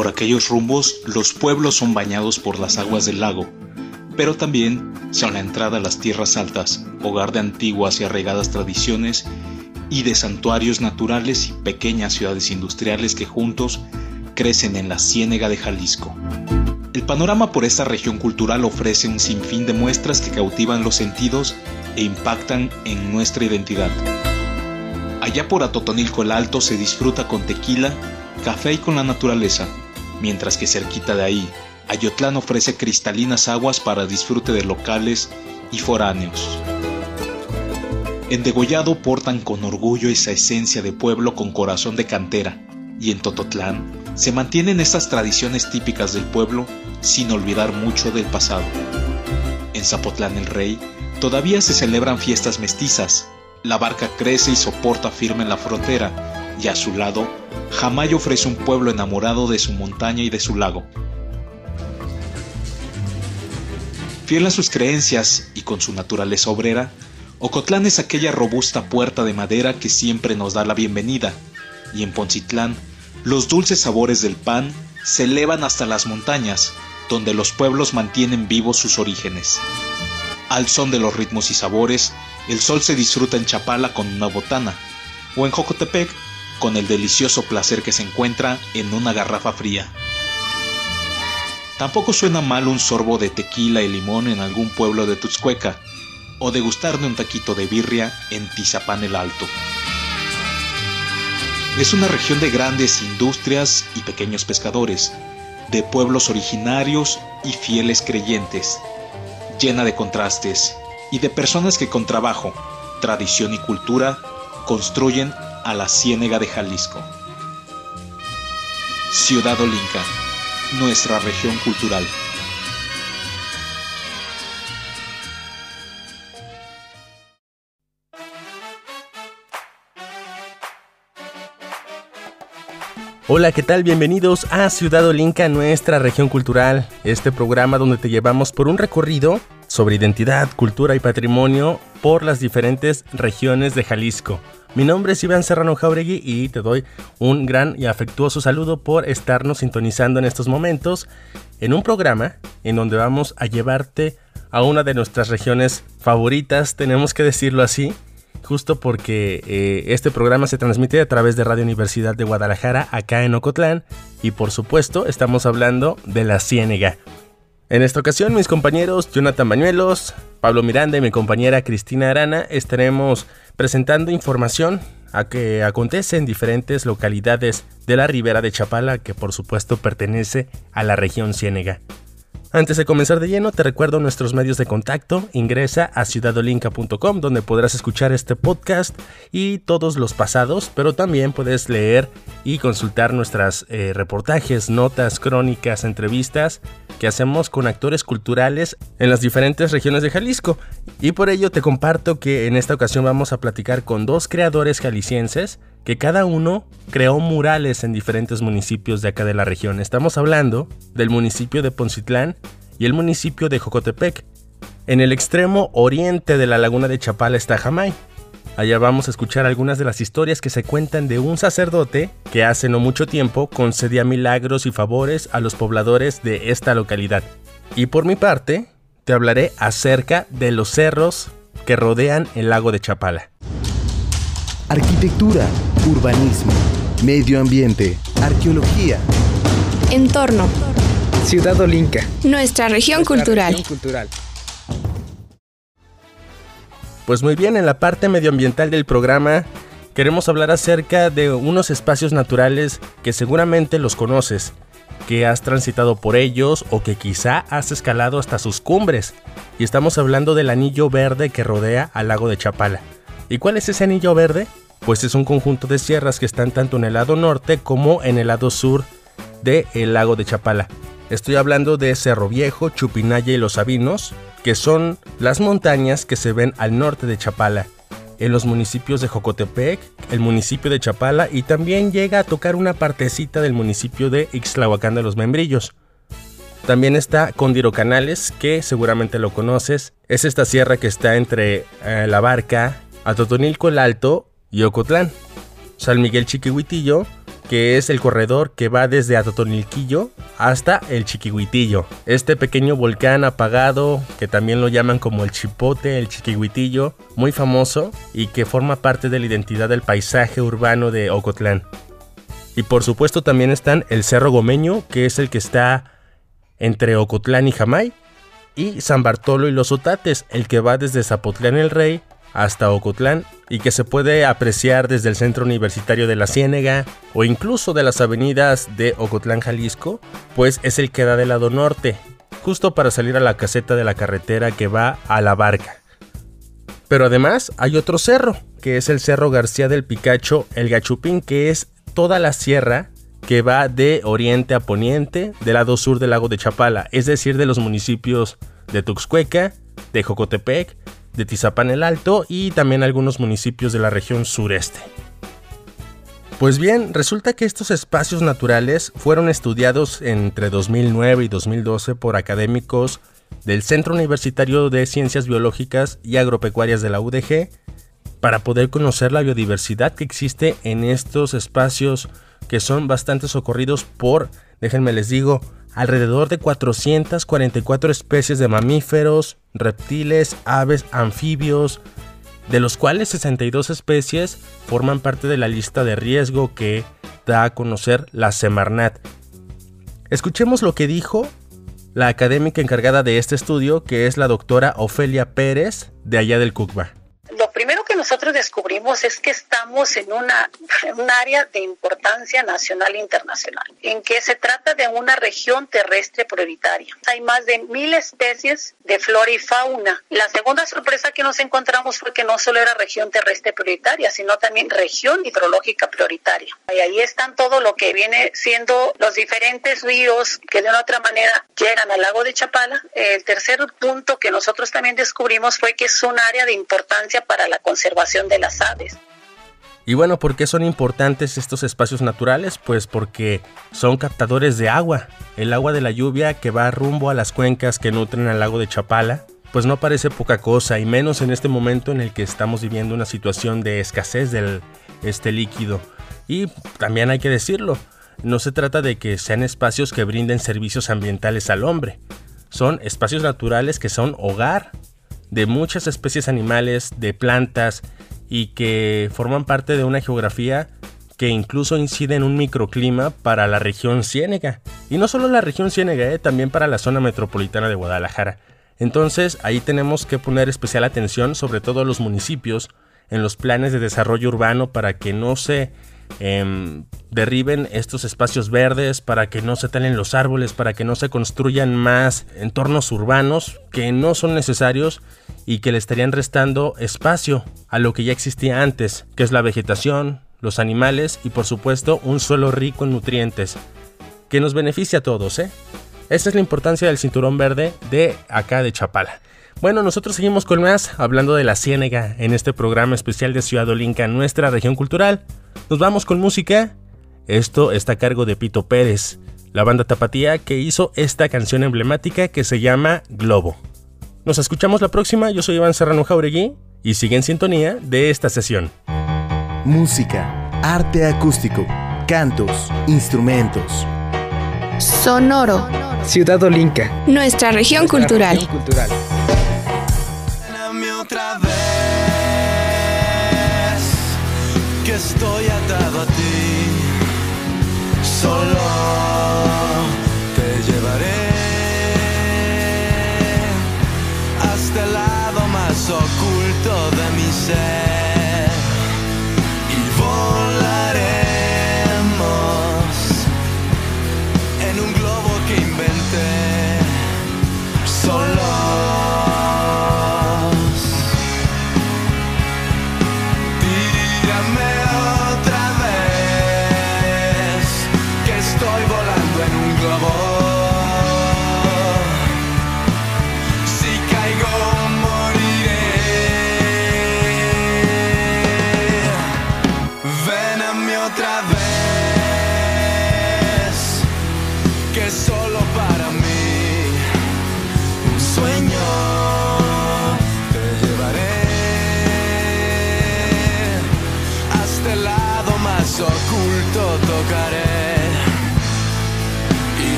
Por aquellos rumbos, los pueblos son bañados por las aguas del lago, pero también son la entrada a las tierras altas, hogar de antiguas y arraigadas tradiciones y de santuarios naturales y pequeñas ciudades industriales que juntos crecen en la ciénega de Jalisco. El panorama por esta región cultural ofrece un sinfín de muestras que cautivan los sentidos e impactan en nuestra identidad. Allá por Atotonilco el Alto se disfruta con tequila, café y con la naturaleza, mientras que cerquita de ahí, Ayotlán ofrece cristalinas aguas para disfrute de locales y foráneos. En Degollado portan con orgullo esa esencia de pueblo con corazón de cantera, y en Tototlán se mantienen estas tradiciones típicas del pueblo sin olvidar mucho del pasado. En Zapotlán el Rey todavía se celebran fiestas mestizas, la barca crece y soporta firme en la frontera, y a su lado, Jamay ofrece un pueblo enamorado de su montaña y de su lago. Fiel a sus creencias y con su naturaleza obrera, Ocotlán es aquella robusta puerta de madera que siempre nos da la bienvenida, y en Poncitlán, los dulces sabores del pan se elevan hasta las montañas, donde los pueblos mantienen vivos sus orígenes. Al son de los ritmos y sabores, el sol se disfruta en Chapala con una botana, o en Jocotepec con el delicioso placer que se encuentra en una garrafa fría. Tampoco suena mal un sorbo de tequila y limón en algún pueblo de Tuxcueca, o degustar de un taquito de birria en Tizapán el Alto. Es una región de grandes industrias y pequeños pescadores, de pueblos originarios y fieles creyentes, llena de contrastes y de personas que con trabajo, tradición y cultura construyen a la Ciénega de Jalisco. Ciudad Olinca, nuestra región cultural. Hola, ¿qué tal? Bienvenidos a Ciudad Olinca, nuestra región cultural, este programa donde te llevamos por un recorrido sobre identidad, cultura y patrimonio por las diferentes regiones de Jalisco. Mi nombre es Iván Serrano Jauregui y te doy un gran y afectuoso saludo por estarnos sintonizando en estos momentos en un programa en donde vamos a llevarte a una de nuestras regiones favoritas, tenemos que decirlo así, justo porque eh, este programa se transmite a través de Radio Universidad de Guadalajara, acá en Ocotlán, y por supuesto estamos hablando de la Ciénega. En esta ocasión mis compañeros Jonathan Bañuelos, Pablo Miranda y mi compañera Cristina Arana estaremos presentando información a que acontece en diferentes localidades de la ribera de Chapala, que por supuesto pertenece a la región Ciénega. Antes de comenzar de lleno, te recuerdo nuestros medios de contacto. Ingresa a ciudadolinca.com donde podrás escuchar este podcast y todos los pasados, pero también puedes leer y consultar nuestras eh, reportajes, notas, crónicas, entrevistas que hacemos con actores culturales en las diferentes regiones de Jalisco. Y por ello te comparto que en esta ocasión vamos a platicar con dos creadores jaliscienses que cada uno creó murales en diferentes municipios de acá de la región. Estamos hablando del municipio de Poncitlán y el municipio de Jocotepec. En el extremo oriente de la laguna de Chapala está Jamay. Allá vamos a escuchar algunas de las historias que se cuentan de un sacerdote que hace no mucho tiempo concedía milagros y favores a los pobladores de esta localidad. Y por mi parte, te hablaré acerca de los cerros que rodean el lago de Chapala. Arquitectura, urbanismo, medio ambiente, arqueología. Entorno. Ciudad Olinca. Nuestra región nuestra cultural. región cultural. Pues muy bien, en la parte medioambiental del programa queremos hablar acerca de unos espacios naturales que seguramente los conoces, que has transitado por ellos o que quizá has escalado hasta sus cumbres. Y estamos hablando del anillo verde que rodea al lago de Chapala. ¿Y cuál es ese anillo verde? pues es un conjunto de sierras que están tanto en el lado norte como en el lado sur del el lago de Chapala. Estoy hablando de Cerro Viejo, Chupinaya y Los Sabinos, que son las montañas que se ven al norte de Chapala, en los municipios de Jocotepec, el municipio de Chapala y también llega a tocar una partecita del municipio de Ixtlahuacán de los Membrillos. También está Condiro Canales, que seguramente lo conoces. Es esta sierra que está entre eh, La Barca, Atotonilco el Alto y Ocotlán. San Miguel Chiquihuitillo que es el corredor que va desde Atotonilquillo hasta el Chiquihuitillo. Este pequeño volcán apagado, que también lo llaman como el Chipote, el Chiquihuitillo, muy famoso y que forma parte de la identidad del paisaje urbano de Ocotlán. Y por supuesto también están el Cerro Gomeño, que es el que está entre Ocotlán y Jamay, y San Bartolo y los Otates, el que va desde Zapotlán el Rey hasta Ocotlán y que se puede apreciar desde el centro universitario de la Ciénega o incluso de las avenidas de Ocotlán, Jalisco, pues es el que da del lado norte, justo para salir a la caseta de la carretera que va a la barca. Pero además hay otro cerro, que es el Cerro García del Picacho, el Gachupín, que es toda la sierra que va de oriente a poniente del lado sur del lago de Chapala, es decir, de los municipios de Tuxcueca, de Jocotepec, de Tizapán el Alto y también algunos municipios de la región sureste. Pues bien, resulta que estos espacios naturales fueron estudiados entre 2009 y 2012 por académicos del Centro Universitario de Ciencias Biológicas y Agropecuarias de la UDG para poder conocer la biodiversidad que existe en estos espacios que son bastante socorridos por, déjenme les digo, alrededor de 444 especies de mamíferos, reptiles, aves, anfibios, de los cuales 62 especies forman parte de la lista de riesgo que da a conocer la Semarnat. Escuchemos lo que dijo la académica encargada de este estudio, que es la doctora Ofelia Pérez, de allá del CUCBA nosotros descubrimos es que estamos en una un área de importancia nacional e internacional, en que se trata de una región terrestre prioritaria. Hay más de mil especies de flora y fauna. La segunda sorpresa que nos encontramos fue que no solo era región terrestre prioritaria, sino también región hidrológica prioritaria. Y ahí están todo lo que viene siendo los diferentes ríos que de una otra manera llegan al lago de Chapala. El tercer punto que nosotros también descubrimos fue que es un área de importancia para la conservación de las aves. Y bueno, ¿por qué son importantes estos espacios naturales? Pues porque son captadores de agua. El agua de la lluvia que va rumbo a las cuencas que nutren al lago de Chapala, pues no parece poca cosa, y menos en este momento en el que estamos viviendo una situación de escasez de este líquido. Y también hay que decirlo, no se trata de que sean espacios que brinden servicios ambientales al hombre. Son espacios naturales que son hogar de muchas especies animales, de plantas y que forman parte de una geografía que incluso incide en un microclima para la región Ciénega. Y no solo la región Ciénega, eh, también para la zona metropolitana de Guadalajara. Entonces ahí tenemos que poner especial atención sobre todo a los municipios en los planes de desarrollo urbano para que no se Em, derriben estos espacios verdes, para que no se talen los árboles, para que no se construyan más entornos urbanos que no son necesarios y que le estarían restando espacio a lo que ya existía antes, que es la vegetación, los animales y por supuesto un suelo rico en nutrientes, que nos beneficia a todos, ¿eh? Esa es la importancia del cinturón verde de acá de Chapala. Bueno, nosotros seguimos con más, hablando de la ciénega en este programa especial de Ciudad Olinca, nuestra región cultural. Nos vamos con música. Esto está a cargo de Pito Pérez, la banda tapatía que hizo esta canción emblemática que se llama Globo. Nos escuchamos la próxima, yo soy Iván Serrano Jauregui y sigue en sintonía de esta sesión. Música, arte acústico, cantos, instrumentos. Sonoro. Ciudad Olinca. Nuestra región cultural. Región cultural. otra vez que estoy atado a ti. Solo te llevaré hasta el lado más oculto de mi ser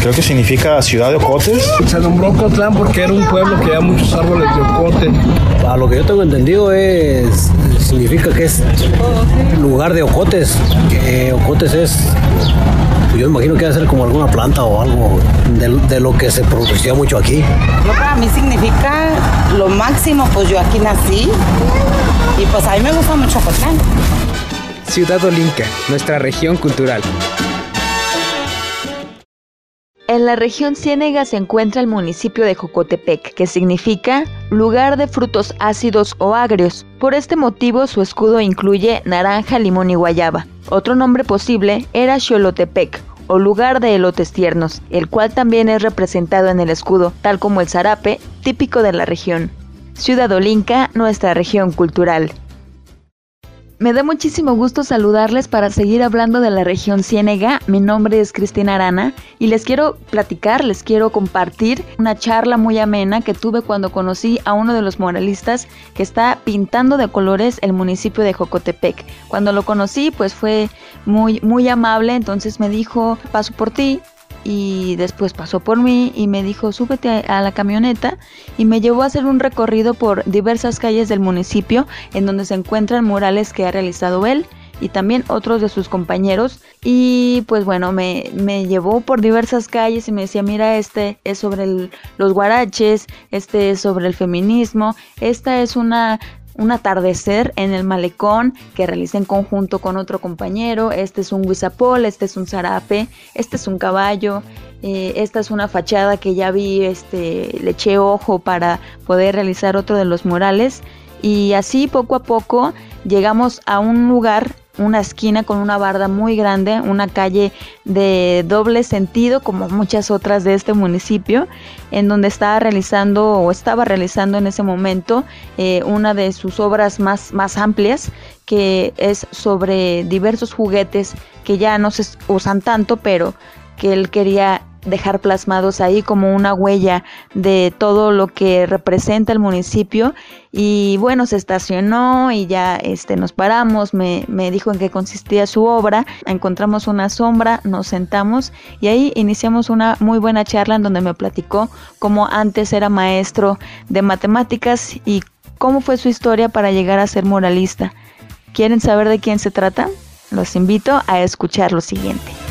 Creo que significa ciudad de ocotes. Se nombró Cotlán porque era un pueblo que había muchos árboles de ocote. A lo que yo tengo entendido es significa que es lugar de ocotes. Que ocotes es yo imagino que va a ser como alguna planta o algo de, de lo que se producía mucho aquí. Yo para mí significa lo máximo, pues yo aquí nací y pues a mí me gusta mucho Cotlán. Ciudad Olinca, nuestra región cultural. En la región Ciénega se encuentra el municipio de Jocotepec, que significa lugar de frutos ácidos o agrios. Por este motivo su escudo incluye naranja, limón y guayaba. Otro nombre posible era Xolotepec, o lugar de elotes tiernos, el cual también es representado en el escudo, tal como el zarape, típico de la región. Ciudad Olinca, nuestra región cultural. Me da muchísimo gusto saludarles para seguir hablando de la región Ciénega. Mi nombre es Cristina Arana y les quiero platicar, les quiero compartir una charla muy amena que tuve cuando conocí a uno de los muralistas que está pintando de colores el municipio de Jocotepec. Cuando lo conocí, pues fue muy muy amable, entonces me dijo, "Paso por ti." Y después pasó por mí y me dijo súbete a, la camioneta y me llevó a hacer un recorrido por diversas calles del municipio en donde se encuentran murales que ha realizado él y también otros de sus compañeros. Y pues bueno me, me llevó por diversas calles y me decía mira este es sobre los guaraches este es sobre el feminismo esta es una un atardecer en el malecón que realicé en conjunto con otro compañero. Este es un guisapol, este es un zarape, este es un caballo, eh, esta es una fachada que ya vi, este, le eché ojo para poder realizar otro de los murales. Y así poco a poco llegamos a un lugar una esquina con una barda muy grande, una calle de doble sentido como muchas otras de este municipio, en donde estaba realizando o estaba realizando en ese momento eh, una de sus obras más, más amplias, que es sobre diversos juguetes que ya no se usan tanto, pero que él quería dejar plasmados ahí como una huella de todo lo que representa el municipio. Y bueno se estacionó y ya este nos paramos. Me, me dijo en qué consistía su obra. Encontramos una sombra nos sentamos y ahí iniciamos una muy buena charla en donde me platicó cómo antes era maestro de matemáticas y cómo fue su historia para llegar a ser moralista. Quieren saber de quién se trata los invito a escuchar lo siguiente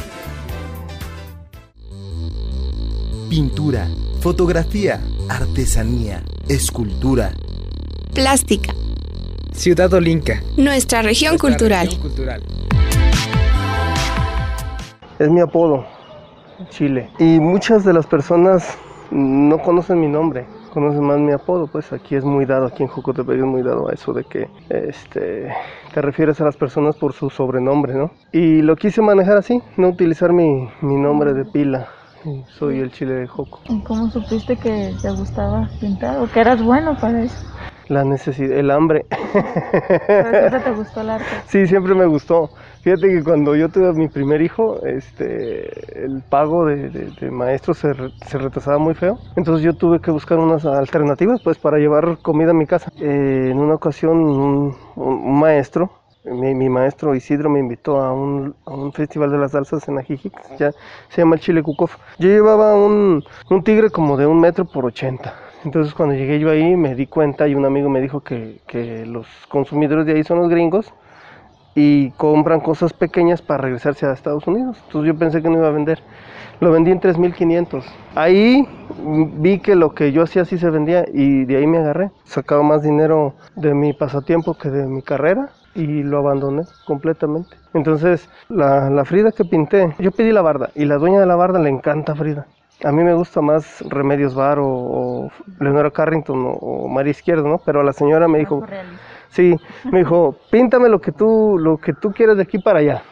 pintura, fotografía, artesanía, escultura, plástica. Ciudad Olinca. Nuestra región Nuestra cultural. región cultural. Es mi apodo, Chile. Y muchas de las personas no conocen mi nombre, conocen más mi apodo, pues aquí es muy dado, aquí en Jocotepec es muy dado a eso de que este, te refieres a las personas por su sobrenombre, ¿no? Y lo quise manejar así, no utilizar mi, mi nombre de pila. Soy el Chile de Joco. ¿Y cómo supiste que te gustaba pintar o que eras bueno para eso? La necesidad, el hambre. ¿Pero siempre te gustó el arte? Sí, siempre me gustó. Fíjate que cuando yo tuve a mi primer hijo, este, el pago de, de, de maestro se, re- se retrasaba muy feo. Entonces yo tuve que buscar unas alternativas pues para llevar comida a mi casa. Eh, en una ocasión un maestro, mi, maestro Isidro me invitó a un, festival de las salsas en Ajijic, ya se llama el Chile Cucof. Yo llevaba un, tigre como de un metro por ochenta. Entonces cuando llegué yo ahí me di cuenta y un amigo me dijo que, los consumidores de ahí son los gringos y compran cosas pequeñas para regresarse a Estados Unidos. Entonces yo pensé que no iba a vender. Lo vendí en 3.500. Ahí vi que lo que yo hacía sí se vendía y de ahí me agarré. Sacaba más dinero de mi pasatiempo que de mi carrera y lo abandoné completamente. Entonces la, la Frida que pinté, yo pedí la barda y la dueña de la barda le encanta Frida. A mí me gusta más Remedios Bar o, o Leonora Carrington o, o María Izquierdo, ¿no? Pero la señora me dijo, Sí, me dijo, píntame lo que tú, lo que tú quieras de aquí para allá.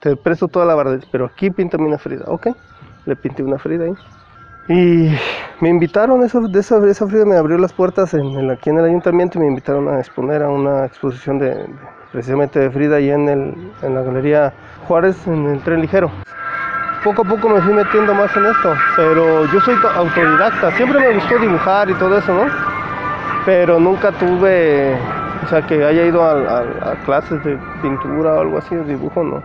Te presto toda la barda, pero aquí píntame una Frida. Ok, le pinté una Frida ahí. Y me invitaron, eso, de esa, esa Frida me abrió las puertas en, aquí en el ayuntamiento y me invitaron a exponer a una exposición de, de- precisamente de Frida ahí en, el, en la Galería Juárez, en el tren ligero. Poco a poco me fui metiendo más en esto, pero yo soy to- autodidacta, siempre me gustó dibujar y todo eso, ¿no? pero nunca tuve, o sea, que haya ido a, a- a clases de pintura o algo así, de dibujo, no.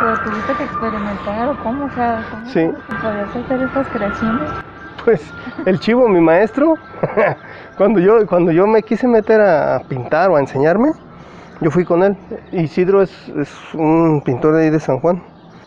Pero tuviste que experimentar o cómo, o sea, ¿cómo Sí. podías hacer estas creaciones? Pues el chivo, mi maestro, cuando yo, cuando yo me quise meter a pintar o a enseñarme, yo fui con él. Isidro es, es un pintor de ahí de San Juan.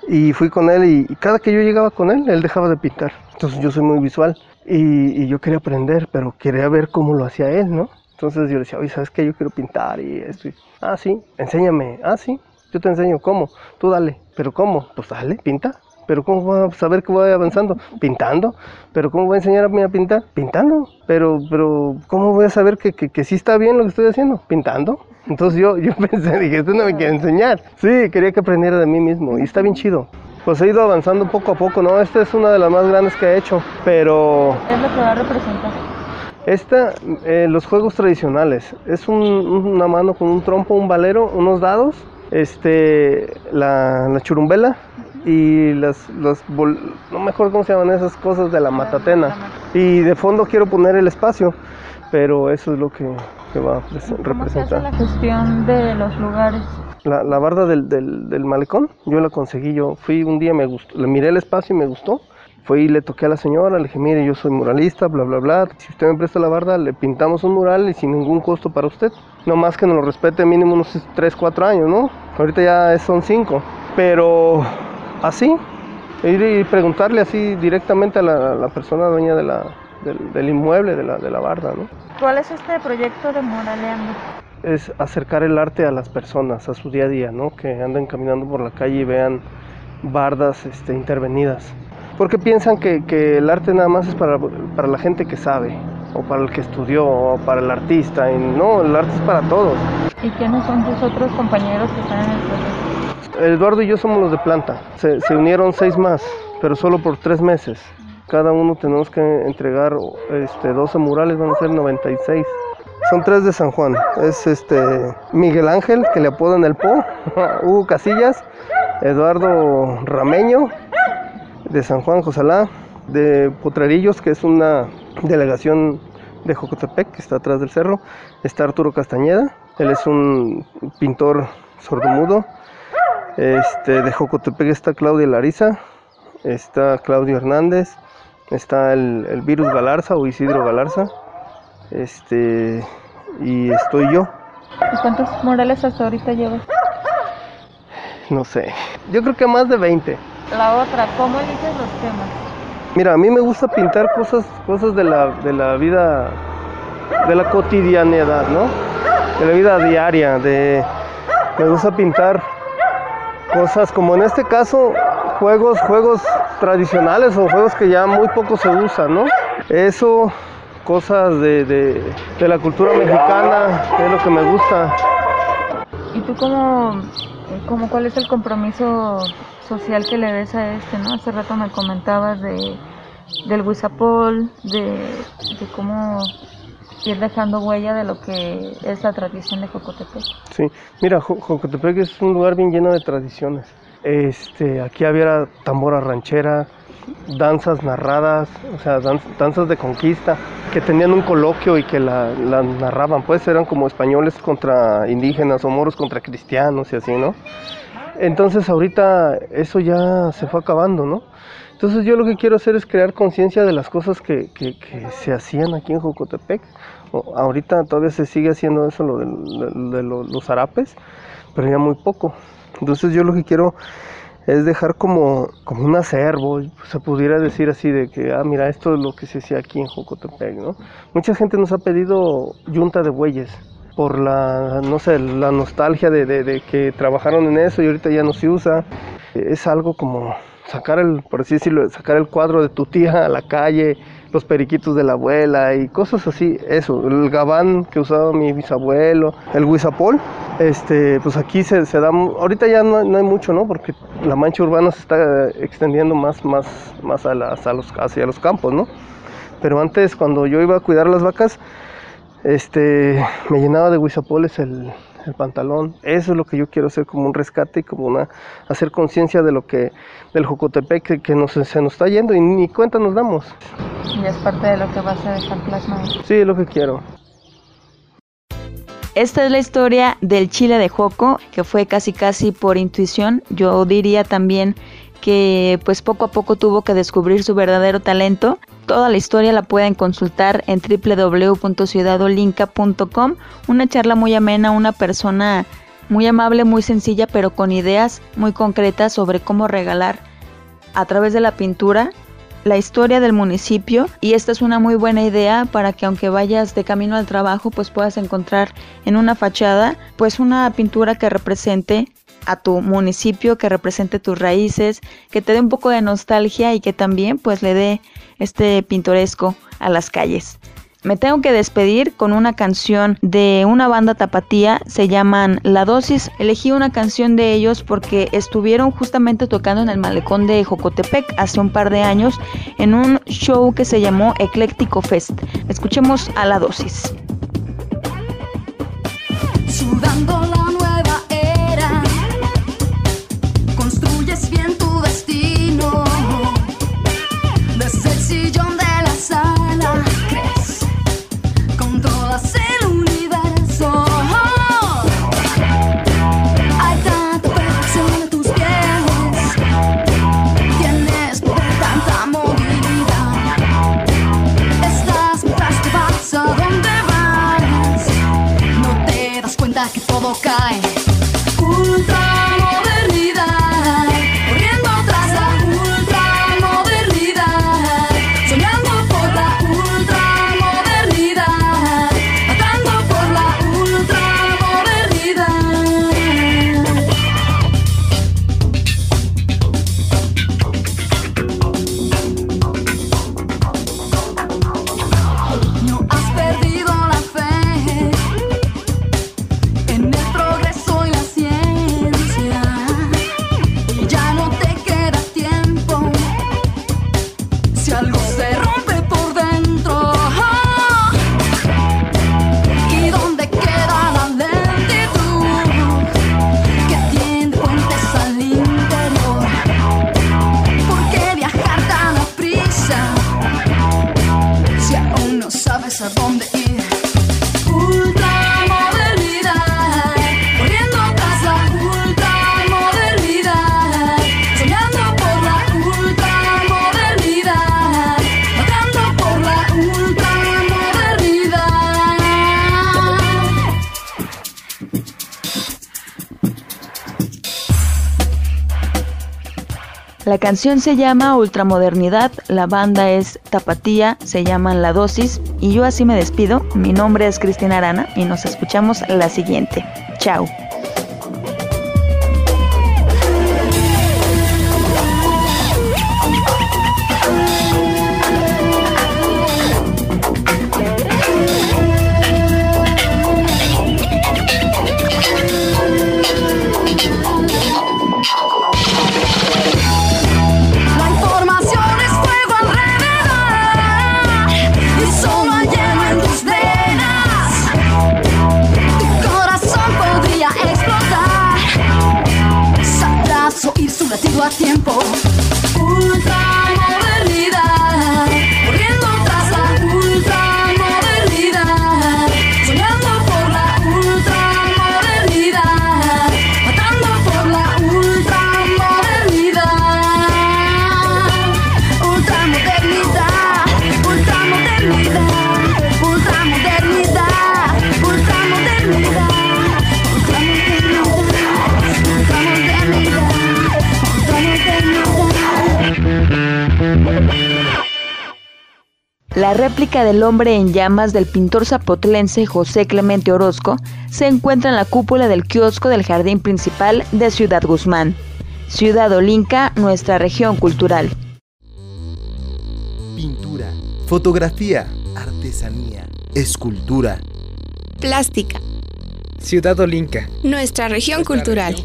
Y fui con él y, cada que yo llegaba con él, él dejaba de pintar. Entonces yo soy muy visual y, y yo quería aprender, pero quería ver cómo lo hacía él, ¿no? Entonces yo le decía, oye, ¿sabes qué? Yo quiero pintar y esto. y- Ah, sí, enséñame. Ah, sí, yo te enseño. ¿Cómo? Tú dale. ¿Pero cómo? Pues dale, pinta. ¿Pero cómo voy a saber que voy avanzando? Pintando. ¿Pero cómo voy a enseñarme a pintar? Pintando. Pero, pero, ¿cómo voy a saber que, que, que sí está bien lo que estoy haciendo? Pintando. Entonces yo, yo pensé, dije, esto no me quiere enseñar. Sí, quería que aprendiera de mí mismo y está bien chido. Pues he ido avanzando poco a poco, ¿no? Esta es una de las más grandes que he hecho, pero ¿Qué es lo que va a representar? esta, eh, los juegos tradicionales, es un- una mano con un trompo, un valero, unos dados, este, la, la churumbela y las, las no me acuerdo cómo se llaman esas cosas de la matatena. Y de fondo quiero poner el espacio, pero eso es lo que, que va a pres- ¿Cómo se hace representar. la gestión de los lugares? La, la barda del, del, del malecón, yo la conseguí, yo fui un día, me gustó, le miré el espacio y me gustó. Fui y le toqué a la señora, le dije, mire, yo soy muralista, bla, bla, bla. Si usted me presta la barda, le pintamos un mural y sin ningún costo para usted. No más que nos lo respete mínimo unos 3, 4 años, ¿no? Ahorita ya son 5. Pero así, ir y preguntarle así directamente a la, a la persona dueña de la, del, del inmueble, de la, de la barda, ¿no? ¿Cuál es este proyecto de Moraleando? es acercar el arte a las personas, a su día a día, ¿no? Que anden caminando por la calle y vean bardas este, intervenidas. Porque piensan que, que el arte nada más es para, para, la gente que sabe, o para el que estudió, o para el artista. Y no, el arte es para todos. ¿Y quiénes son tus otros compañeros que están en el proyecto? Eduardo y yo somos los de planta. Se, unieron seis más, pero solo por tres meses. Cada uno tenemos que entregar este, 12 murales, van a ser 96. Son tres de San Juan. Es este Miguel Ángel, que le apodan el Po, Hugo Casillas, Eduardo Rameño, de San Juan Josalá, de Potrerillos, que es una delegación de Jocotepec, que está atrás del cerro, está Arturo Castañeda, él es un pintor sordomudo. Este, de Jocotepec está Claudia Lariza, está Claudio Hernández, está el, el Virus Galarza o Isidro Galarza, este, y estoy yo. ¿Y cuántos murales hasta ahorita llevas? No sé, yo creo que más de 20. La otra, ¿cómo eliges los temas? Mira, a mí me gusta pintar cosas, cosas de la, de la vida, de la cotidianidad, ¿no? De la vida diaria, de... Me gusta pintar cosas como en este caso, juegos, juegos tradicionales o juegos que ya muy poco se usan, ¿no? Eso, cosas de, de, de la cultura mexicana, es lo que me gusta. ¿Y tú cómo, cómo cuál es el compromiso social que le ves a este, ¿no? Hace rato me comentabas de, del Huizapol, de, de cómo ir dejando huella de lo que es la tradición de Jocotepec. Sí, mira, Jocotepec es un lugar bien lleno de tradiciones. Este, aquí había tambora ranchera, danzas narradas, o sea, danz, danzas de conquista, que tenían un coloquio y que la, la, narraban, pues eran como españoles contra indígenas o moros contra cristianos y así, ¿no? Entonces ahorita eso ya se fue acabando, ¿no? Entonces yo lo que quiero hacer es crear conciencia de las cosas que, que, que, se hacían aquí en Jocotepec. O, ahorita todavía se sigue haciendo eso, lo de, de, de los, los zarapes, pero ya muy poco. Entonces yo lo que quiero es dejar como, como un acervo, se pudiera decir así de que, ah, mira, esto es lo que se hacía aquí en Jocotepec, ¿no? Mucha gente nos ha pedido yunta de bueyes por la, no sé, la nostalgia de, de, de que trabajaron en eso y ahorita ya no se usa. Es algo como sacar el, por así decirlo, sacar el cuadro de tu tía a la calle, los periquitos de la abuela y cosas así, eso, el gabán que usaba mi bisabuelo, el huizapol, este, pues aquí se, se da, ahorita ya no, no, hay mucho, ¿no? Porque la mancha urbana se está extendiendo más, más, más a las, a los, hacia los campos, ¿no? Pero antes, cuando yo iba a cuidar las vacas, este, me llenaba de huizapoles el, el pantalón. Eso es lo que yo quiero hacer como un rescate y como una hacer conciencia de lo que del Jocotepec que, que nos, se nos está yendo y ni cuenta nos damos. Y es parte de lo que vas a dejar plasmado. Sí, es lo que quiero. Esta es la historia del Chile de Joco, que fue casi casi por intuición. Yo diría también que pues poco a poco tuvo que descubrir su verdadero talento. Toda la historia la pueden consultar en www.ciudadolinca.com. Una charla muy amena, una persona muy amable, muy sencilla, pero con ideas muy concretas sobre cómo regalar a través de la pintura la historia del municipio y esta es una muy buena idea para que aunque vayas de camino al trabajo pues puedas encontrar en una fachada pues una pintura que represente a tu municipio, que represente tus raíces, que te dé un poco de nostalgia y que también pues le dé este pintoresco a las calles. Me tengo que despedir con una canción de una banda tapatía, se llaman La Dosis. Elegí una canción de ellos porque estuvieron justamente tocando en el malecón de Jocotepec hace un par de años en un show que se llamó Ecléctico Fest. Escuchemos a La Dosis. Sillón de la sala, crees, controlas el universo. Hay tanta perfección en tus pies, tienes tanta movilidad. Estás mientras te vas a donde vas. No te das cuenta que todo cae. Canción se llama Ultramodernidad, la banda es Tapatía, se llaman La Dosis y yo así me despido. Mi nombre es Cristina Arana y nos escuchamos la siguiente. Chao. Del hombre en llamas del pintor zapotlense José Clemente Orozco se encuentra en la cúpula del kiosco del jardín principal de Ciudad Guzmán. Ciudad Olinca, nuestra región cultural. Pintura, fotografía, artesanía, escultura. Plástica. Ciudad Olinca. Nuestra región cultural.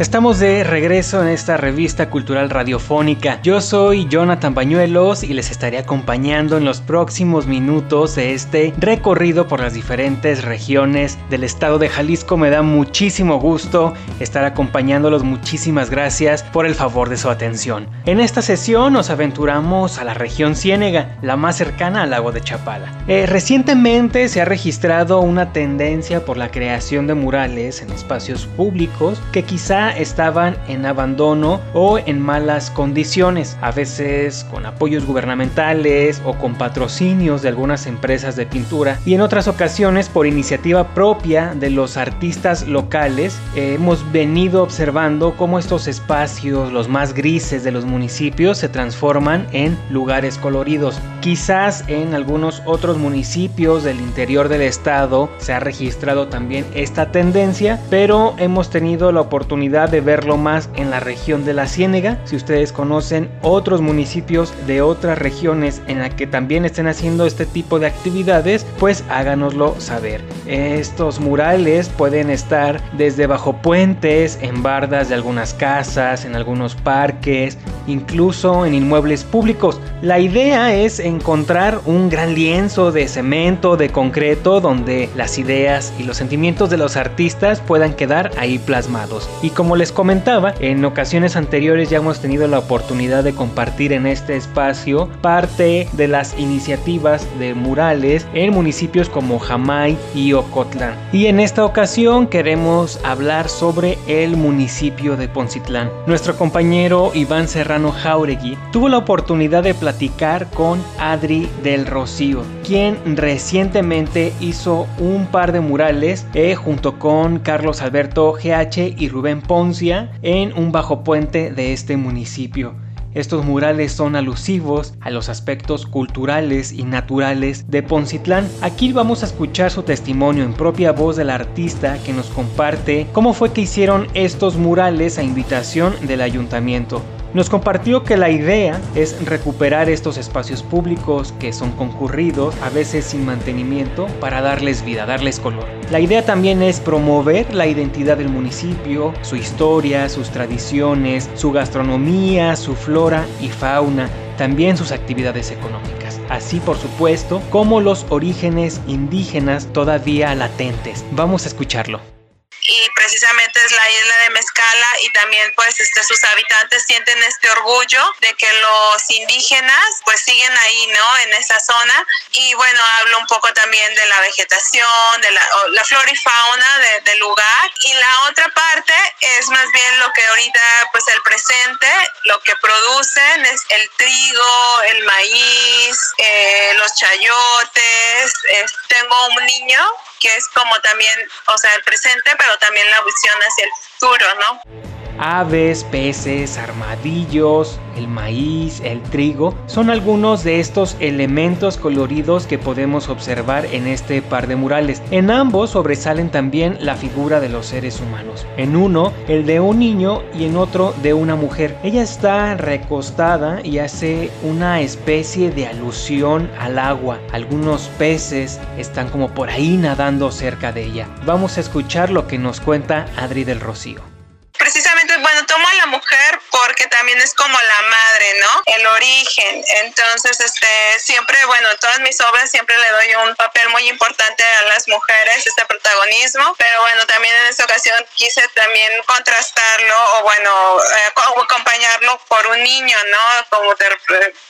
Estamos de regreso en esta revista cultural radiofónica. Yo soy Jonathan Bañuelos y les estaré acompañando en los próximos minutos de este recorrido por las diferentes regiones del estado de Jalisco. Me da muchísimo gusto estar acompañándolos. Muchísimas gracias por el favor de su atención. En esta sesión nos aventuramos a la región Ciénega, la más cercana al lago de Chapala. Eh, recientemente se ha registrado una tendencia por la creación de murales en espacios públicos que quizá estaban en abandono o en malas condiciones, a veces con apoyos gubernamentales o con patrocinios de algunas empresas de pintura y en otras ocasiones por iniciativa propia de los artistas locales hemos venido observando cómo estos espacios, los más grises de los municipios, se transforman en lugares coloridos. Quizás en algunos otros municipios del interior del estado se ha registrado también esta tendencia, pero hemos tenido la oportunidad de verlo más en la región de la Ciénega. Si ustedes conocen otros municipios de otras regiones en la que también estén haciendo este tipo de actividades, pues háganoslo saber. Estos murales pueden estar desde bajo puentes, en bardas de algunas casas, en algunos parques, incluso en inmuebles públicos. La idea es encontrar un gran lienzo de cemento, de concreto, donde las ideas y los sentimientos de los artistas puedan quedar ahí plasmados. Y como les comentaba, en ocasiones anteriores ya hemos tenido la oportunidad de compartir en este espacio parte de las iniciativas de murales en municipios como Jamay y Ocotlán. Y en esta ocasión queremos hablar sobre el municipio de Poncitlán. Nuestro compañero Iván Serrano Jauregui tuvo la oportunidad de platicar con Adri del Rocío, quien recientemente hizo un par de murales eh, junto con Carlos Alberto GH y Rubén En un bajo puente de este municipio. Estos murales son alusivos a los aspectos culturales y naturales de Poncitlán. Aquí vamos a escuchar su testimonio en propia voz del artista que nos comparte cómo fue que hicieron estos murales a invitación del ayuntamiento. Nos compartió que la idea es recuperar estos espacios públicos que son concurridos, a veces sin mantenimiento, para darles vida, darles color. La idea también es promover la identidad del municipio, su historia, sus tradiciones, su gastronomía, su flora y fauna, también sus actividades económicas, así por supuesto como los orígenes indígenas todavía latentes. Vamos a escucharlo y precisamente es la isla de Mezcala y también pues este, sus habitantes sienten este orgullo de que los indígenas pues siguen ahí, ¿no? En esa zona y bueno, hablo un poco también de la vegetación, de la, la flora y fauna del lugar y la otra parte es más bien lo que ahorita pues el presente, lo que producen es el trigo, el maíz, eh, los chayotes, tengo un niño que es como también, o sea, el presente, pero también la visión hacia el Aves, peces, armadillos, el maíz, el trigo, son algunos de estos elementos coloridos que podemos observar en este par de murales. En ambos sobresalen también la figura de los seres humanos. En uno, el de un niño y en otro de una mujer. Ella está recostada y hace una especie de alusión al agua. Algunos peces están como por ahí nadando cerca de ella. Vamos a escuchar lo que nos cuenta Adri del Rocío precisamente, bueno, tomo a la mujer porque también es como la madre, ¿no? El origen. Entonces, este, siempre, bueno, en todas mis obras siempre le doy un papel muy importante a las mujeres, este protagonismo, pero bueno, también en esta ocasión quise también contrastarlo o bueno, eh, acompañarlo por un niño, ¿no? Como te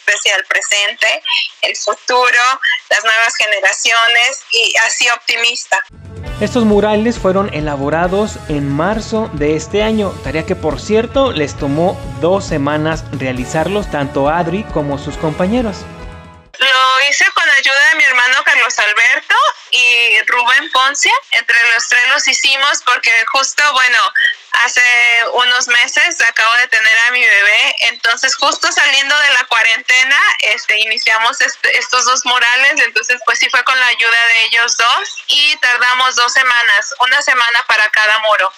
decía, el presente, el futuro, las nuevas generaciones y así optimista. Estos murales fueron elaborados en marzo de este año, tarea que por cierto les tomó dos semanas realizarlos tanto Adri como sus compañeros. Lo hice con ayuda de mi hermano Carlos Alberto y Rubén Poncia. Entre los tres los hicimos porque justo, bueno, hace unos meses acabo de tener a mi bebé, entonces justo saliendo de la cuarentena, este, iniciamos este, estos dos murales, entonces pues sí fue con la ayuda de ellos dos y tardamos dos semanas, una semana para cada muro.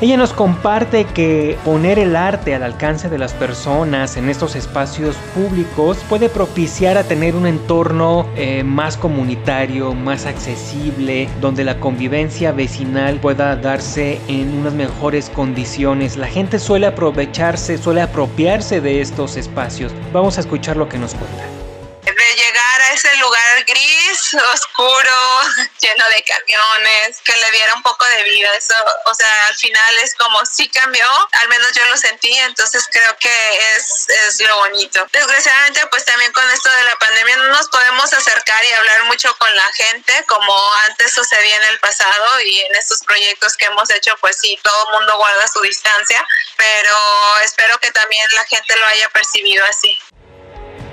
Ella nos comparte que poner el arte al alcance de las personas en estos espacios públicos puede propiciar a tener un entorno eh, más comunitario, más accesible, donde la convivencia vecinal pueda darse en unas mejores condiciones. La gente suele aprovecharse, suele apropiarse de estos espacios. Vamos a escuchar lo que nos cuenta ese lugar gris, oscuro, lleno de camiones, que le diera un poco de vida. Eso, o sea, al final es como sí cambió, al menos yo lo sentí, entonces creo que es, es lo bonito. Desgraciadamente, pues también con esto de la pandemia no nos podemos acercar y hablar mucho con la gente como antes sucedía en el pasado y en estos proyectos que hemos hecho, pues sí, todo el mundo guarda su distancia, pero espero que también la gente lo haya percibido así.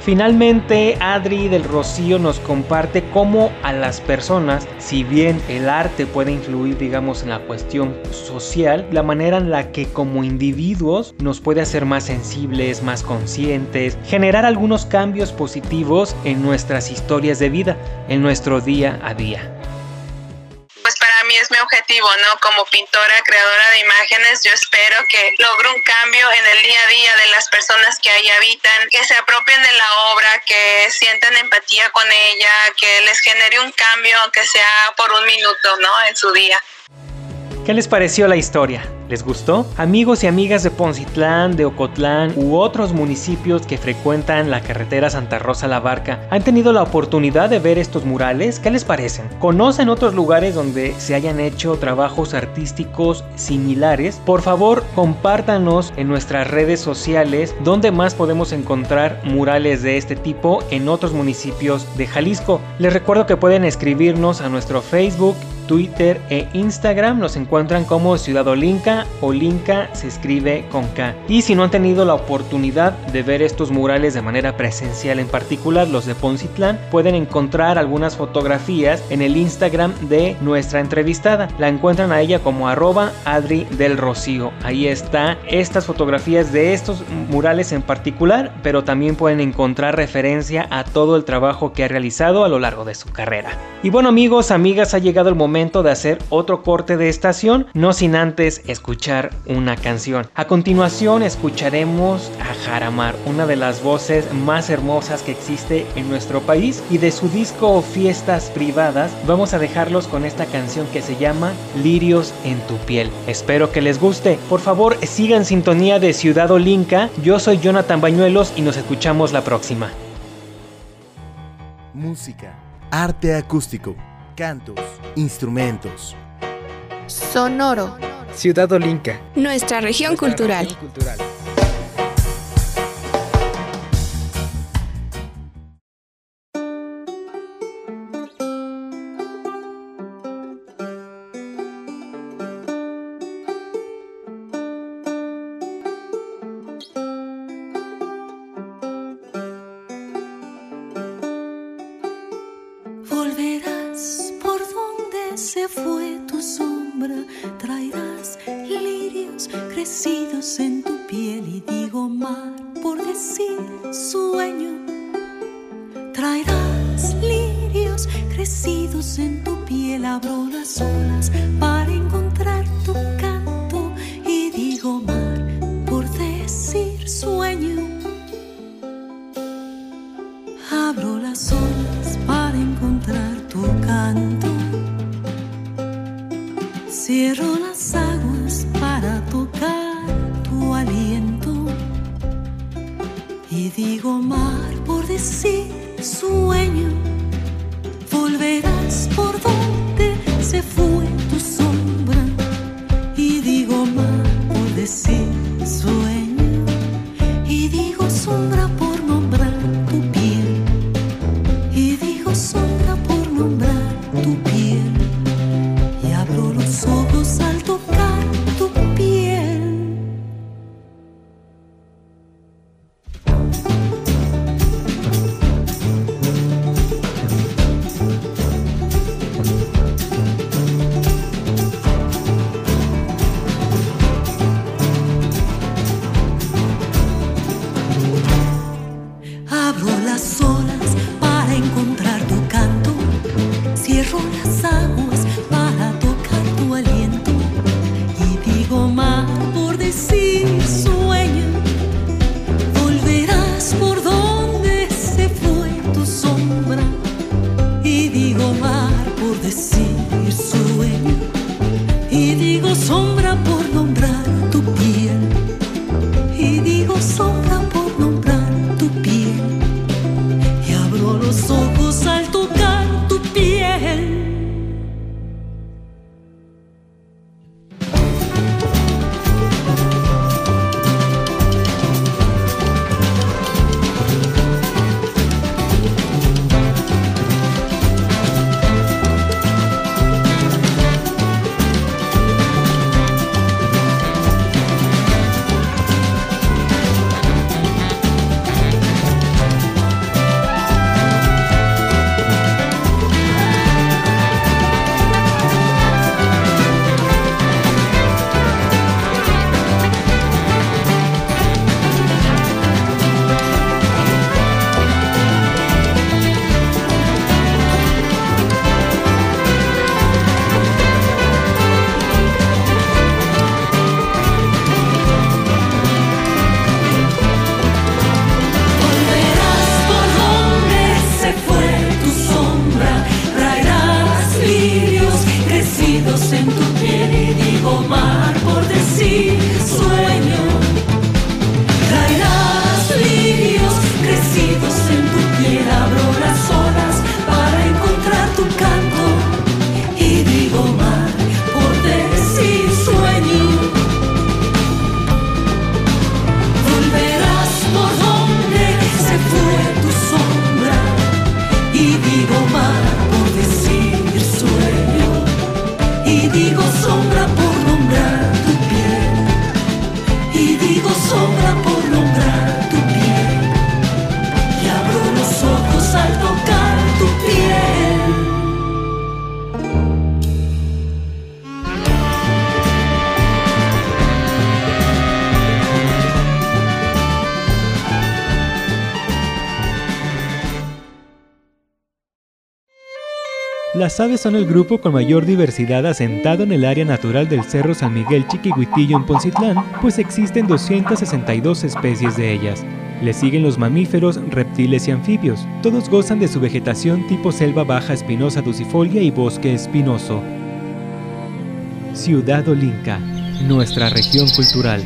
Finalmente, Adri del Rocío nos comparte cómo a las personas, si bien el arte puede influir, digamos, en la cuestión social, la manera en la que como individuos nos puede hacer más sensibles, más conscientes, generar algunos cambios positivos en nuestras historias de vida, en nuestro día a día es mi objetivo, ¿no? Como pintora, creadora de imágenes, yo espero que logre un cambio en el día a día de las personas que ahí habitan, que se apropien de la obra, que sientan empatía con ella, que les genere un cambio, aunque sea por un minuto, ¿no? En su día. ¿Qué les pareció la historia? ¿Les gustó? Amigos y amigas de Poncitlán, de Ocotlán u otros municipios que frecuentan la carretera Santa Rosa La Barca, ¿han tenido la oportunidad de ver estos murales? ¿Qué les parecen? ¿Conocen otros lugares donde se hayan hecho trabajos artísticos similares? Por favor, compártanos en nuestras redes sociales donde más podemos encontrar murales de este tipo en otros municipios de Jalisco. Les recuerdo que pueden escribirnos a nuestro Facebook Twitter e Instagram nos encuentran como Ciudad Olinca. Olinca se escribe con K. Y si no han tenido la oportunidad de ver estos murales de manera presencial, en particular los de Poncitlán, pueden encontrar algunas fotografías en el Instagram de nuestra entrevistada. La encuentran a ella como arroba Adri del Rocío. Ahí está estas fotografías de estos murales en particular, pero también pueden encontrar referencia a todo el trabajo que ha realizado a lo largo de su carrera. Y bueno amigos, amigas, ha llegado el momento de hacer otro corte de estación, no sin antes escuchar escuchar una canción. A continuación escucharemos a Jaramar, una de las voces más hermosas que existe en nuestro país y de su disco Fiestas Privadas vamos a dejarlos con esta canción que se llama Lirios en tu piel. Espero que les guste. Por favor, sigan sintonía de Ciudad Olinca. Yo soy Jonathan Bañuelos y nos escuchamos la próxima. Música, arte acústico, cantos, instrumentos. Sonoro, Ciudad Olinca. nuestra región cultural. Volverás Las aves son el grupo con mayor diversidad asentado en el área natural del Cerro San Miguel Chiquihuitillo en Poncitlán, pues existen 262 especies de ellas. Le siguen los mamíferos, reptiles y anfibios. Todos gozan de su vegetación tipo selva baja espinosa ducifolia y bosque espinoso. Ciudad Olinca, nuestra región cultural.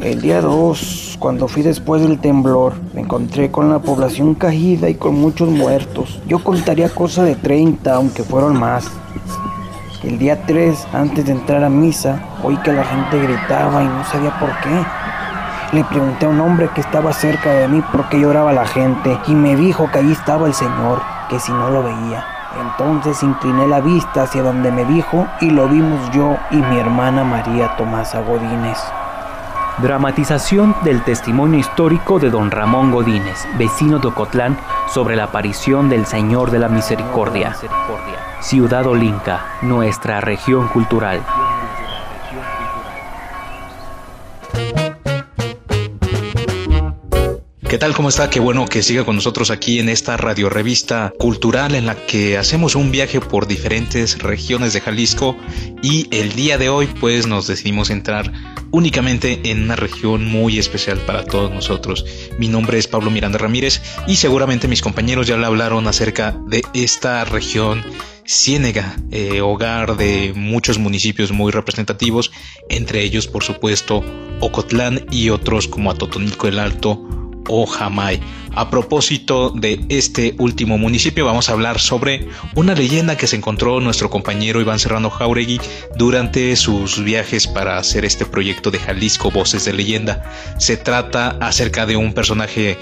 El día 2, cuando fui después del temblor, me encontré con la población caída y con muchos muertos. Yo contaría cosa de 30, aunque fueron más. El día 3, antes de entrar a misa, oí que la gente gritaba y no sabía por qué. Le pregunté a un hombre que estaba cerca de mí por qué lloraba la gente y me dijo que allí estaba el Señor, que si no lo veía. Entonces incliné la vista hacia donde me dijo y lo vimos yo y mi hermana María Tomasa Godínez. Dramatización del testimonio histórico de don Ramón Godínez, vecino de Ocotlán, sobre la aparición del Señor de la Misericordia. Ciudad Olinca, nuestra región cultural. ¿Qué tal? ¿Cómo está? Qué bueno que siga con nosotros aquí en esta radio revista cultural en la que hacemos un viaje por diferentes regiones de Jalisco y el día de hoy pues nos decidimos entrar únicamente en una región muy especial para todos nosotros. Mi nombre es Pablo Miranda Ramírez y seguramente mis compañeros ya le hablaron acerca de esta región Ciénega, eh, hogar de muchos municipios muy representativos, entre ellos por supuesto Ocotlán y otros como Atotonilco el Alto, o Jamay. A propósito de este último municipio, vamos a hablar sobre una leyenda que se encontró nuestro compañero Iván Serrano Jauregui durante sus viajes para hacer este proyecto de Jalisco Voces de Leyenda. Se trata acerca de un personaje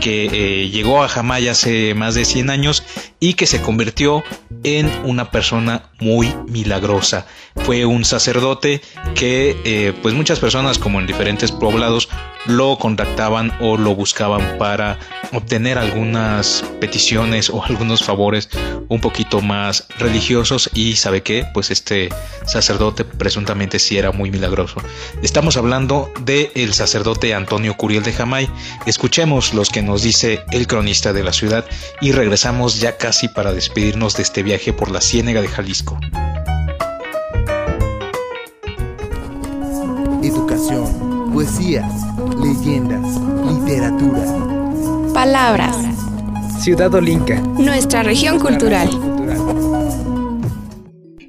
que eh, llegó a Jamay hace más de 100 años y que se convirtió en una persona muy milagrosa. Fue un sacerdote que eh, pues muchas personas como en diferentes poblados lo contactaban o lo buscaban para obtener algunas peticiones o algunos favores un poquito más religiosos y sabe que pues este sacerdote presuntamente sí era muy milagroso. Estamos hablando de el sacerdote Antonio Curiel de Jamay. Escuchemos los que nos dice el cronista de la ciudad y regresamos ya casi para despedirnos de este viaje por la Ciénega de Jalisco. Educación, poesías, leyendas, literatura. Palabras. Ciudad Olinca. Nuestra región cultural.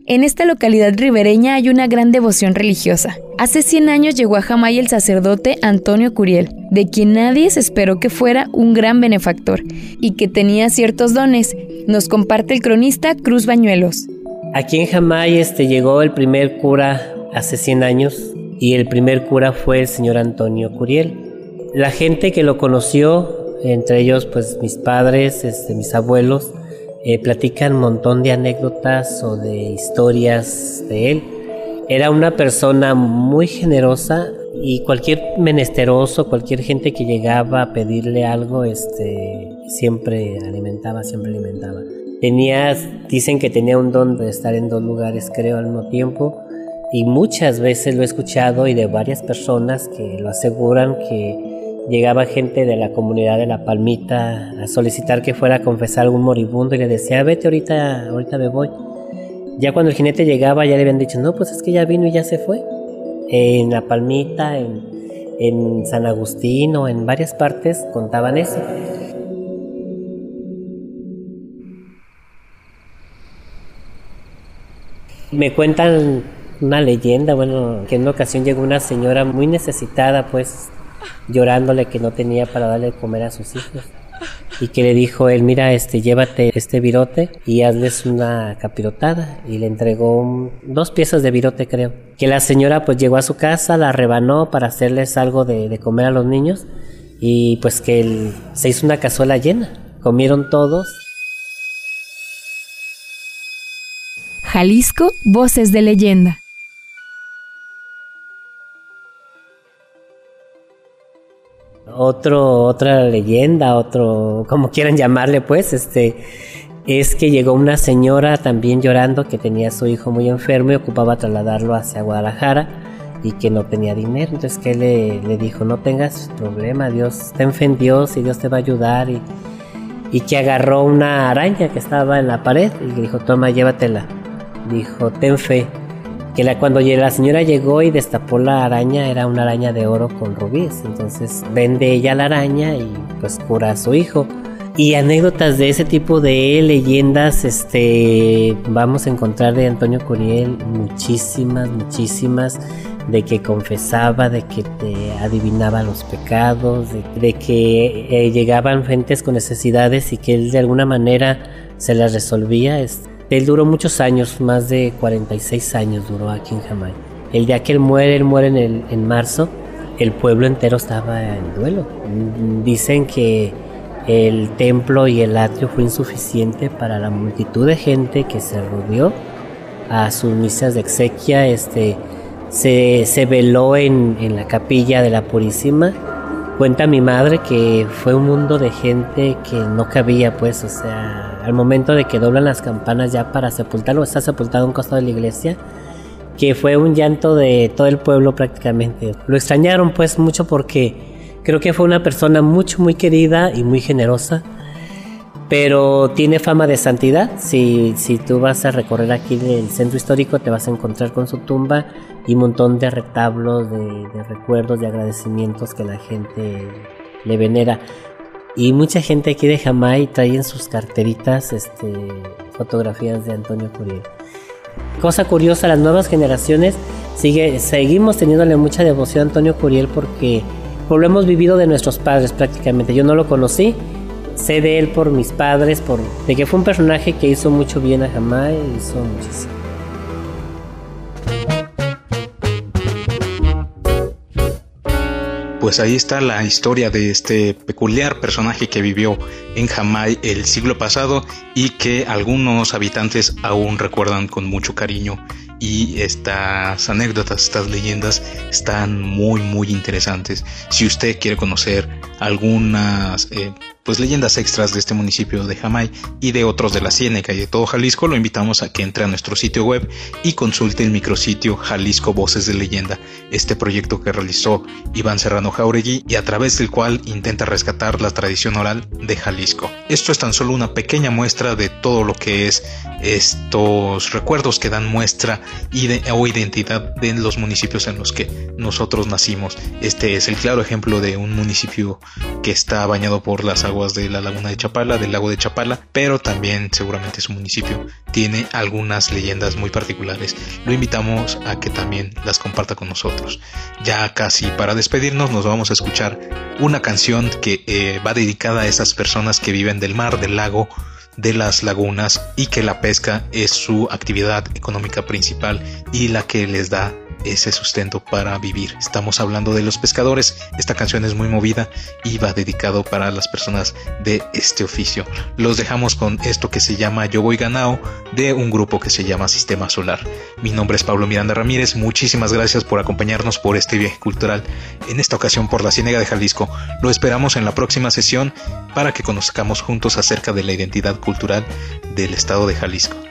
En esta localidad ribereña hay una gran devoción religiosa. Hace 100 años llegó a Jamay el sacerdote Antonio Curiel, de quien nadie se esperó que fuera un gran benefactor y que tenía ciertos dones. Nos comparte el cronista Cruz Bañuelos. Aquí en Jamay este, llegó el primer cura hace 100 años y el primer cura fue el señor Antonio Curiel. La gente que lo conoció, entre ellos pues mis padres, este, mis abuelos, eh, platican un montón de anécdotas o de historias de él. Era una persona muy generosa y cualquier menesteroso, cualquier gente que llegaba a pedirle algo, este, siempre alimentaba, siempre alimentaba. Tenía, dicen que tenía un don de estar en dos lugares, creo, al mismo tiempo. Y muchas veces lo he escuchado y de varias personas que lo aseguran que llegaba gente de la comunidad de La Palmita a solicitar que fuera a confesar algún moribundo y le decía, vete ahorita, ahorita me voy. Ya cuando el jinete llegaba ya le habían dicho, no, pues es que ya vino y ya se fue. En La Palmita, en, en San Agustín o en varias partes contaban eso. Me cuentan una leyenda, bueno, que en una ocasión llegó una señora muy necesitada, pues, llorándole que no tenía para darle de comer a sus hijos. Y que le dijo él, mira, este, llévate este virote y hazles una capirotada. Y le entregó dos piezas de virote, creo. Que la señora pues llegó a su casa, la rebanó para hacerles algo de, de comer a los niños. Y pues que él- se hizo una cazuela llena. Comieron todos. Jalisco, Voces de Leyenda. Otro, otra leyenda, otro, como quieran llamarle, pues, este, es que llegó una señora también llorando que tenía a su hijo muy enfermo y ocupaba trasladarlo hacia Guadalajara y que no tenía dinero. Entonces que le, le dijo, no tengas problema, Dios, ten fe en Dios y Dios te va a ayudar. Y, y que agarró una araña que estaba en la pared y le dijo, toma, llévatela. Dijo, ten fe. Que la, cuando la señora llegó y destapó la araña, era una araña de oro con rubíes. Entonces vende ella la araña y pues cura a su hijo. Y anécdotas de ese tipo de leyendas, este, vamos a encontrar de Antonio Curiel muchísimas, muchísimas, de que confesaba, de que te adivinaba los pecados, de, que eh, llegaban gentes con necesidades y que él de alguna manera se las resolvía. Él duró muchos años, más de 46 años duró aquí en Jamaica. El día que él muere, él muere en, el, en marzo, el pueblo entero estaba en duelo. Dicen que el templo y el atrio fue insuficiente para la multitud de gente que se rodeó a sus misas de exequia. Este, se, se veló en, en, la capilla de la Purísima. Cuenta mi madre que fue un mundo de gente que no cabía, pues, o sea, al momento de que doblan las campanas ya para sepultarlo, está sepultado a un costado de la iglesia, que fue un llanto de todo el pueblo prácticamente. Lo extrañaron, pues, mucho porque Creo que fue una persona mucho, muy querida y muy generosa, pero tiene fama de santidad. Si, si tú vas a recorrer aquí el centro histórico, te vas a encontrar con su tumba y un montón de retablos, de, recuerdos, de agradecimientos que la gente le venera. Y mucha gente aquí de Jamai trae en sus carteritas este, fotografías de Antonio Curiel. Cosa curiosa, las nuevas generaciones sigue, seguimos teniéndole mucha devoción a Antonio Curiel porque lo hemos vivido de nuestros padres prácticamente. Yo no lo conocí, sé de él por mis padres, por de que fue un personaje que hizo mucho bien a Jamaica, hizo muchísimo. Pues ahí está la historia de este peculiar personaje que vivió en Jamaica el siglo pasado y que algunos habitantes aún recuerdan con mucho cariño y estas anécdotas, estas leyendas están muy muy interesantes. Si usted quiere conocer algunas eh, pues leyendas extras de este municipio de Jamay y de otros de la Ciénega y de todo Jalisco, lo invitamos a que entre a nuestro sitio web y consulte el micrositio Jalisco Voces de Leyenda, este proyecto que realizó Iván Serrano Jauregui y a través del cual intenta rescatar la tradición oral de Jalisco. Esto es tan solo una pequeña muestra de todo lo que es estos recuerdos que dan muestra o identidad de los municipios en los que nosotros nacimos. Este es el claro ejemplo de un municipio que está bañado por las aguas de la laguna de Chapala, del lago de Chapala, pero también seguramente su municipio tiene algunas leyendas muy particulares. Lo invitamos a que también las comparta con nosotros. Ya casi para despedirnos nos vamos a escuchar una canción que eh, va dedicada a esas personas que viven del mar, del lago, de las lagunas y que la pesca es su actividad económica principal y la que les da ese sustento para vivir. Estamos hablando de los pescadores. Esta canción es muy movida y va dedicado para las personas de este oficio. Los dejamos con esto que se llama Yo Voy Ganao de un grupo que se llama Sistema Solar. Mi nombre es Pablo Miranda Ramírez. Muchísimas gracias por acompañarnos por este viaje cultural, en esta ocasión por la Ciénega de Jalisco. Lo esperamos en la próxima sesión para que conozcamos juntos acerca de la identidad cultural del estado de Jalisco.